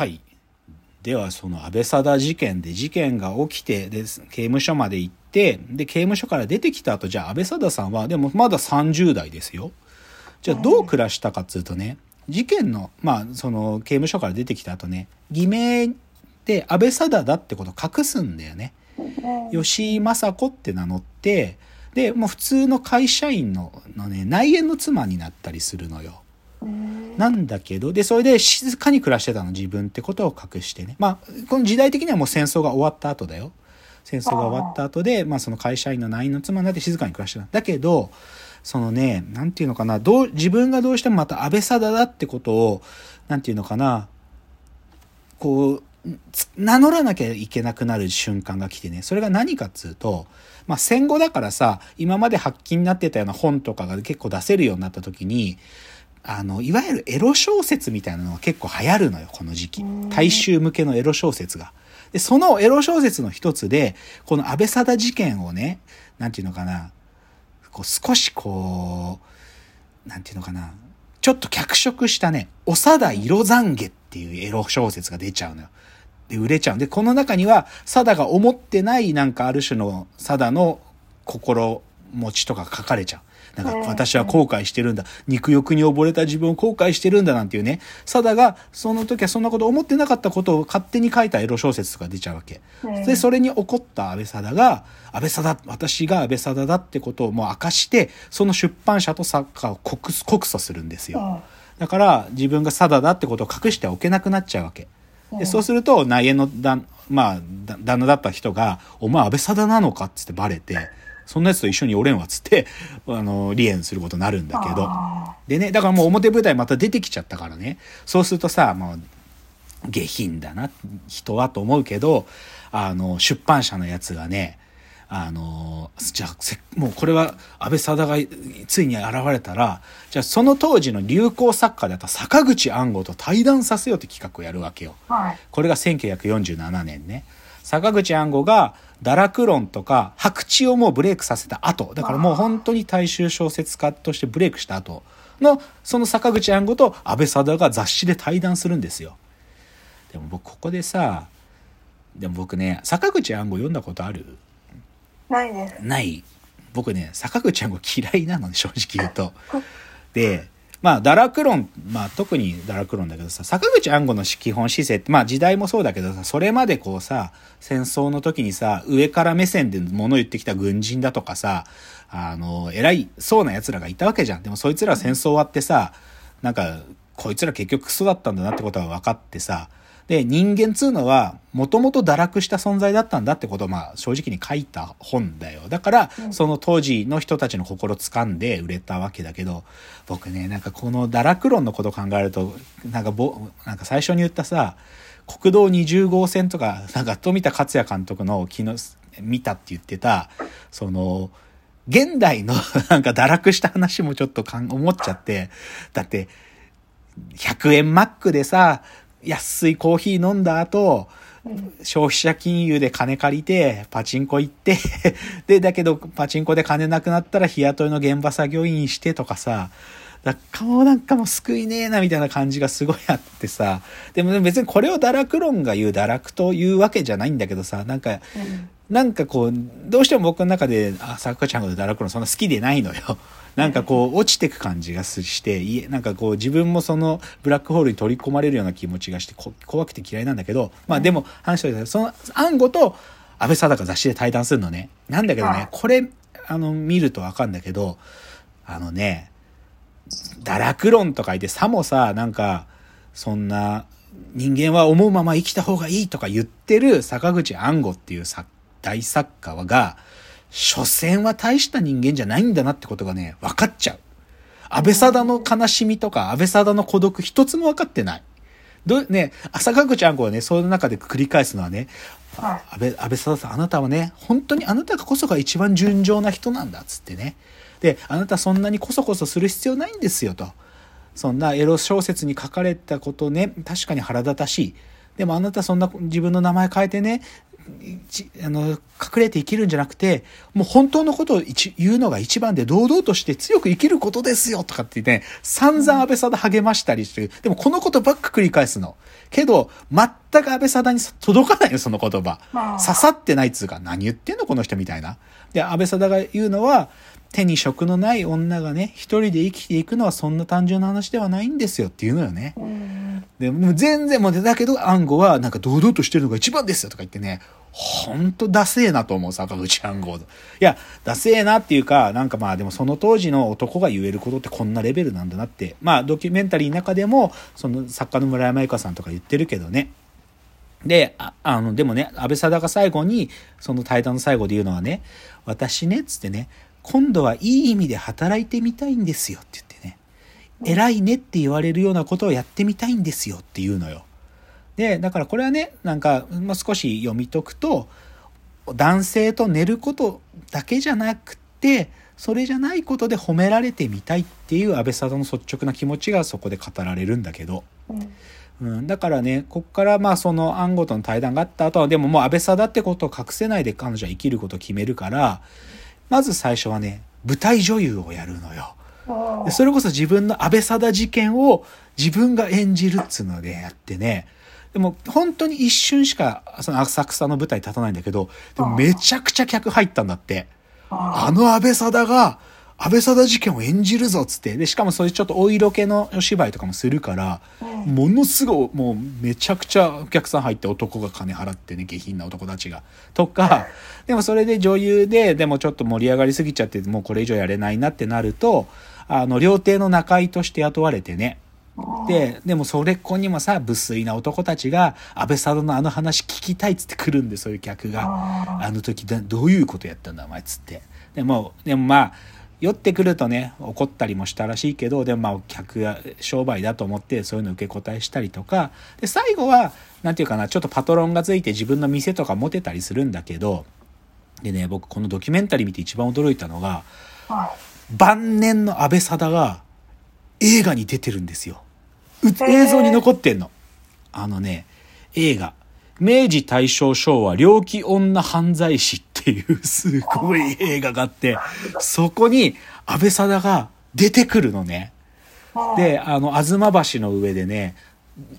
はい。ではその安倍貞事件で事件が起きてで刑務所まで行ってで刑務所から出てきた後じゃあ安倍貞さんはでもまだ30代ですよ。じゃあどう暮らしたかっつうとね事件のまあその刑務所から出てきた後ね偽名で安倍貞だってことを隠すんだよね。吉井雅子って名乗ってでもう普通の会社員ののね内縁の妻になったりするのよなんだけど、で、それで静かに暮らしてたの、自分ってことを隠してね。まあ、この時代的にはもう戦争が終わった後だよ。戦争が終わった後で、まあその会社員の内員の妻になって静かに暮らしてた。だけど、そのね、なんていうのかな、どう、自分がどうしてもまた安倍貞だってことを、なんていうのかな、こう、名乗らなきゃいけなくなる瞬間が来てね、それが何かっつうと、まあ戦後だからさ、今まで発禁になってたような本とかが結構出せるようになった時に、あの、いわゆるエロ小説みたいなのが結構流行るのよ、この時期。大衆向けのエロ小説が。で、そのエロ小説の一つで、この安倍貞事件をね、なんていうのかな、こう少しこう、なんていうのかな、ちょっと脚色したね、長田色懺悔っていうエロ小説が出ちゃうのよ。で、売れちゃう。で、この中には、貞が思ってないなんかある種の貞の心持ちとか書かれちゃう。なんか私は後悔してるんだ。肉欲に溺れた自分を後悔してるんだなんていうね。サダがその時はそんなこと思ってなかったことを勝手に書いたエロ小説とか出ちゃうわけ。で、それに怒った安倍貞が、安倍貞、私が安倍貞だってことをもう明かして、その出版社と作家を告告訴するんですよ。だから自分が貞だってことを隠しておけなくなっちゃうわけ。でそうすると内縁の旦,、まあ、旦那だった人が「お前安倍貞なのか?」っつってバレてそんなやつと一緒におれんわっつって、あの、離縁することになるんだけど。でね、だからもう表舞台また出てきちゃったからね。そうするとさ、もう、下品だな、人はと思うけど、あの、出版社のやつがね、あの、じゃあ、もうこれは安倍貞がついに現れたら、じゃあその当時の流行作家だった坂口安吾と対談させようって企画をやるわけよ。はい、これが1947年ね。坂口安吾が堕落論とか白痴をもうブレイクさせた後、だからもう本当に大衆小説家としてブレイクした後の、その坂口安吾と安倍貞が雑誌で対談するんですよ。でも僕ここでさ、でも僕ね、坂口安吾読んだことある？ないです。ない。僕ね、坂口安吾嫌いなのね、正直言うと。で、まあ、堕落論、まあ、特に堕落論だけどさ、坂口安吾の基本姿勢って、まあ、時代もそうだけどさ、それまでこうさ、戦争の時にさ、上から目線で物言ってきた軍人だとかさ、あの、偉いそうな奴らがいたわけじゃん。でもそいつら戦争終わってさ、なんか、こいつら結局クソだったんだなってことが分かってさ、で、人間つうのは、もともと堕落した存在だったんだってことを、まあ、正直に書いた本だよ。だから、その当時の人たちの心掴んで売れたわけだけど、僕ね、なんかこの堕落論のことを考えると、なんかぼ、なんか最初に言ったさ、国道20号線とか、なんか富田克也監督の昨日見たって言ってた、その、現代のなんか堕落した話もちょっと思っちゃって、だって、100円マックでさ、安いコーヒー飲んだ後、消費者金融で金借りて、パチンコ行って で、だけどパチンコで金なくなったら日雇いの現場作業員してとかさ、だもうなんかもう救いねえなみたいな感じがすごいあってさ、でも別にこれを堕落論が言う堕落というわけじゃないんだけどさ、なんか、うん、なんかこう、どうしても僕の中で、あ、さくちゃんが堕落論そんな好きでないのよ。なんかこう落ちてく感じがしてなんかこう自分もそのブラックホールに取り込まれるような気持ちがして怖くて嫌いなんだけどまあでも話してその暗号と安倍貞が雑誌で対談するのね。なんだけどねこれあの見るとわかんだけどあのね堕落論とか言ってさもさなんかそんな人間は思うまま生きた方がいいとか言ってる坂口安吾っていう大作家が所詮は大した人間じゃないんだなってことがね、分かっちゃう。安倍貞の悲しみとか、安倍貞の孤独一つも分かってない。ど、ね、朝香口あんこはね、その中で繰り返すのはね、安倍、安倍貞さん、あなたはね、本当にあなたこそが一番純情な人なんだ、つってね。で、あなたそんなにこそこそする必要ないんですよ、と。そんなエロ小説に書かれたことね、確かに腹立たしい。でもあなたそんな自分の名前変えてね、あの、隠れて生きるんじゃなくて、もう本当のことを一言うのが一番で堂々として強く生きることですよとかってね、散々安倍貞励ましたりしてる。でもこのことばっか繰り返すの。けど、全く安倍貞に届かないよ、その言葉。刺さってないっつうか、何言ってんのこの人みたいな。で、安倍貞が言うのは、手に職のない女がね、一人で生きていくのはそんな単純な話ではないんですよっていうのよね。で、もう全然もう、だけど、暗号はなんか堂々としてるのが一番ですよとか言ってね、ほんとダセえなと思う、坂口暗号。いや、ダセえなっていうか、なんかまあでもその当時の男が言えることってこんなレベルなんだなって、まあドキュメンタリーの中でも、その作家の村山由佳さんとか言ってるけどね。で、ああの、でもね、安倍貞が最後に、その対談の最後で言うのはね、私ね、つってね、今度はいい意味で働いてみたいんですよって言ってね、偉いねって言われるようなことをやってみたいんですよって言うのよ。で、だからこれはね、なんか、もう少し読み解くと、男性と寝ることだけじゃなくて、それじゃないことで褒められてみたいっていう安倍貞の率直な気持ちがそこで語られるんだけど、うん、だからね、こっからまあその暗号との対談があった後は、でももう安倍貞ってことを隠せないで彼女は生きることを決めるから、まず最初はね、舞台女優をやるのよ。でそれこそ自分の安倍貞事件を自分が演じるっつうのでやってね。でも本当に一瞬しかその浅草の舞台立たないんだけど、でもめちゃくちゃ客入ったんだって。あの安倍貞が安倍貞事件を演じるぞっつって。で、しかもそういうちょっとお色気のお芝居とかもするから、ものすごい、もうめちゃくちゃお客さん入って男が金払ってね、下品な男たちが。とか、でもそれで女優で、でもちょっと盛り上がりすぎちゃって、もうこれ以上やれないなってなると、あの、料亭の仲居として雇われてね。で、でもそれっ子にもさ、無粋な男たちが、安倍貞のあの話聞きたいっつって来るんで、そういう客が。あの時どういうことやったんだ、お前っつって。でも、でもまあ、酔ってくるとね怒ったりもしたらしいけどでもまあ客が商売だと思ってそういうの受け答えしたりとかで最後は何て言うかなちょっとパトロンがついて自分の店とか持てたりするんだけどでね僕このドキュメンタリー見て一番驚いたのが晩年の安倍貞が映画に出てるんですよ映像に残ってんの。あのね映画。明治大正昭和猟奇女犯罪師っていうすごい映画があって、そこに安倍貞が出てくるのね。で、あの、吾妻橋の上でね、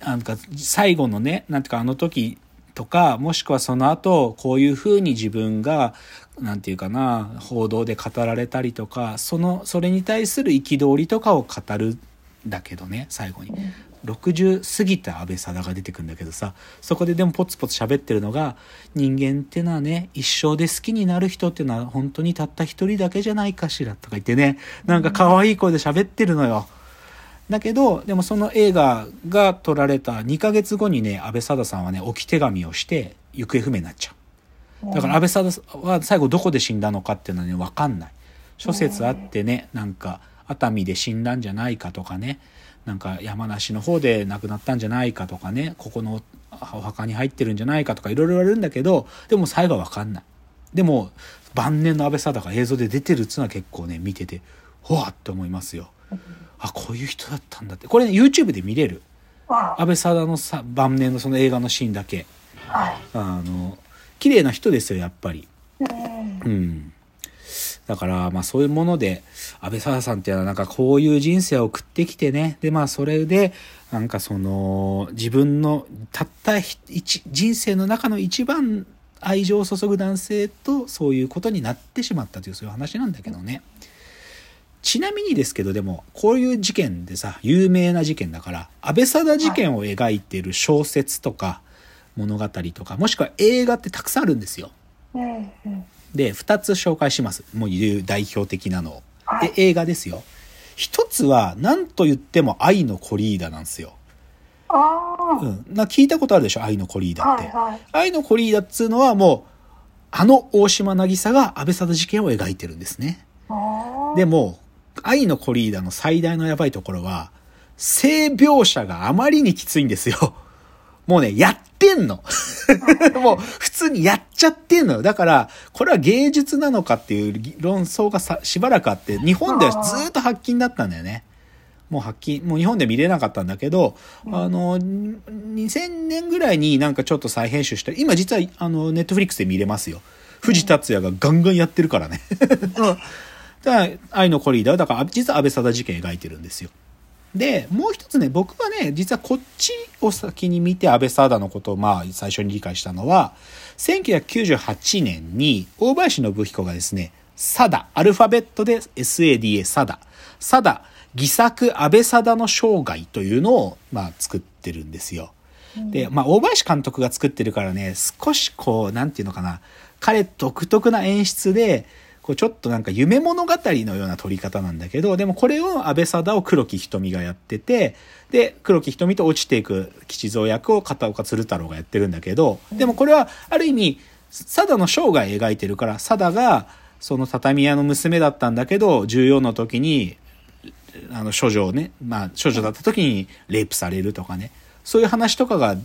なんか最後のね、なんていうかあの時とか、もしくはその後、こういうふうに自分が、なんていうかな、報道で語られたりとか、その、それに対する憤りとかを語るんだけどね、最後に。60過ぎた安倍貞が出てくるんだけどさそこででもポツポツ喋ってるのが人間ってのはね一生で好きになる人っていうのは本当にたった一人だけじゃないかしらとか言ってねなんか可愛い声で喋ってるのよ。だけどでもその映画が撮られた2ヶ月後にね安倍貞さんはね置き手紙をして行方不明になっちゃう。だから安倍貞は最後どこで死んだのかっていうのはね分かんない。諸説あってねなんか熱海で死んだんじゃないかとかね。なんか山梨の方で亡くなったんじゃないかとかね。ここのお墓に入ってるんじゃないかとかいろいろ言われるんだけどでも最後は分かんない。でも晩年の安倍貞が映像で出てるっつうのは結構ね見ててほわって思いますよ。あこういう人だったんだって。これね YouTube で見れる。安倍貞のさ晩年のその映画のシーンだけ。あの綺麗な人ですよやっぱり。うんだから、まあそういうもので、安倍沢さんっていうのはなんかこういう人生を送ってきてね、でまあそれで、なんかその、自分のたった一、人生の中の一番愛情を注ぐ男性とそういうことになってしまったというそういう話なんだけどね。ちなみにですけどでもこういう事件でさ有名な事件だから安倍貞事件を描いてる小説とか物語とかもしくは映画ってたくさんあるんですよ。で、2つ紹介します。もう言う代表的なのを。で、映画ですよ。一つは、何と言っても愛のコリーダなんですよ。うん。な聞いたことあるでしょ？愛のコリーダって。はいはい、愛のコリーダっつうのはもう、あの大島渚が安倍貞事件を描いてるんですね。でも、愛のコリーダの最大のやばいところは、性描写があまりにきついんですよ。もうね、やってんの。もう普通にやっちゃってんのよ。だから、これは芸術なのかっていう論争がさしばらくあって、日本ではずっと発禁だったんだよね。もう発揮、もう日本で見れなかったんだけど、あの、2000年ぐらいになんかちょっと再編集した今実はあの、ネットフリックスで見れますよ。藤達也がガンガンやってるからね。だから、愛のコリーダーだから、実は安倍貞事件描いてるんですよ。で、もう一つね、僕はね、実はこっちを先に見て安倍貞のことをまあ最初に理解したのは、1998年に大林信彦がですね、サダ、アルファベットで SADA、サダ、サダ、偽作安倍貞の生涯というのを、まあ、作ってるんですよ。で、まあ、大林監督が作ってるからね、少しこう、なんていうのかな、彼独特な演出で、こうちょっとなんか夢物語のような撮り方なんだけど、でもこれを安倍貞を黒木瞳がやってて、で、黒木瞳と落ちていく吉蔵役を片岡鶴太郎がやってるんだけど、でもこれはある意味、貞の生涯描いてるから、貞がその畳屋の娘だったんだけど、14の時に、あの、処女をね、まあ、処女だった時にレイプされるとかね、そういう話とかが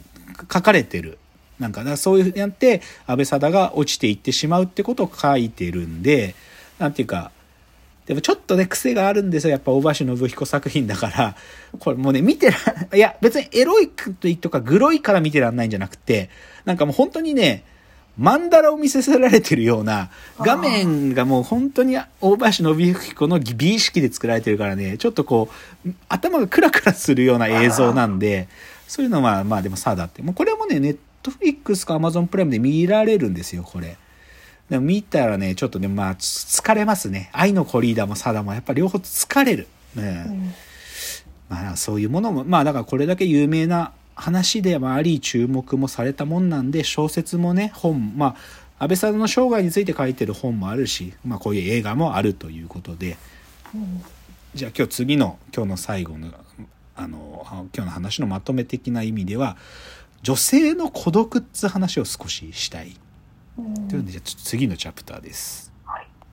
書かれてる。なんか、だそういうやって、安倍貞が落ちていってしまうってことを書いてるんで、なんていうか、でもちょっとね、癖があるんですよ。やっぱ大橋信彦作品だから。これもうね、見てら、いや、別にエロいとかグロいから見てらんないんじゃなくて、なんかもう本当にね、マンダラを見せせられてるような、画面がもう本当に大橋信彦の美意識で作られてるからね、ちょっとこう、頭がクラクラするような映像なんで、そういうのはまあでもさだって。もうこれもね、ネットフリックスかアマゾンプライムで見られるんですよ、これ。でも見たらね、ちょっとね、まあ、疲れますね。愛のコリーダーもサダもやっぱ両方疲れる。ね、うん、まあそういうものも、まあだからこれだけ有名な話でもあり注目もされたもんなんで小説もね本まあ安倍さんの生涯について書いてる本もあるし、まあ、こういう映画もあるということで、うん、じゃあ今日次の今日の最後のあの今日の話のまとめ的な意味では女性の孤独っつ話を少ししたい、というのでじゃあ次のチャプターです。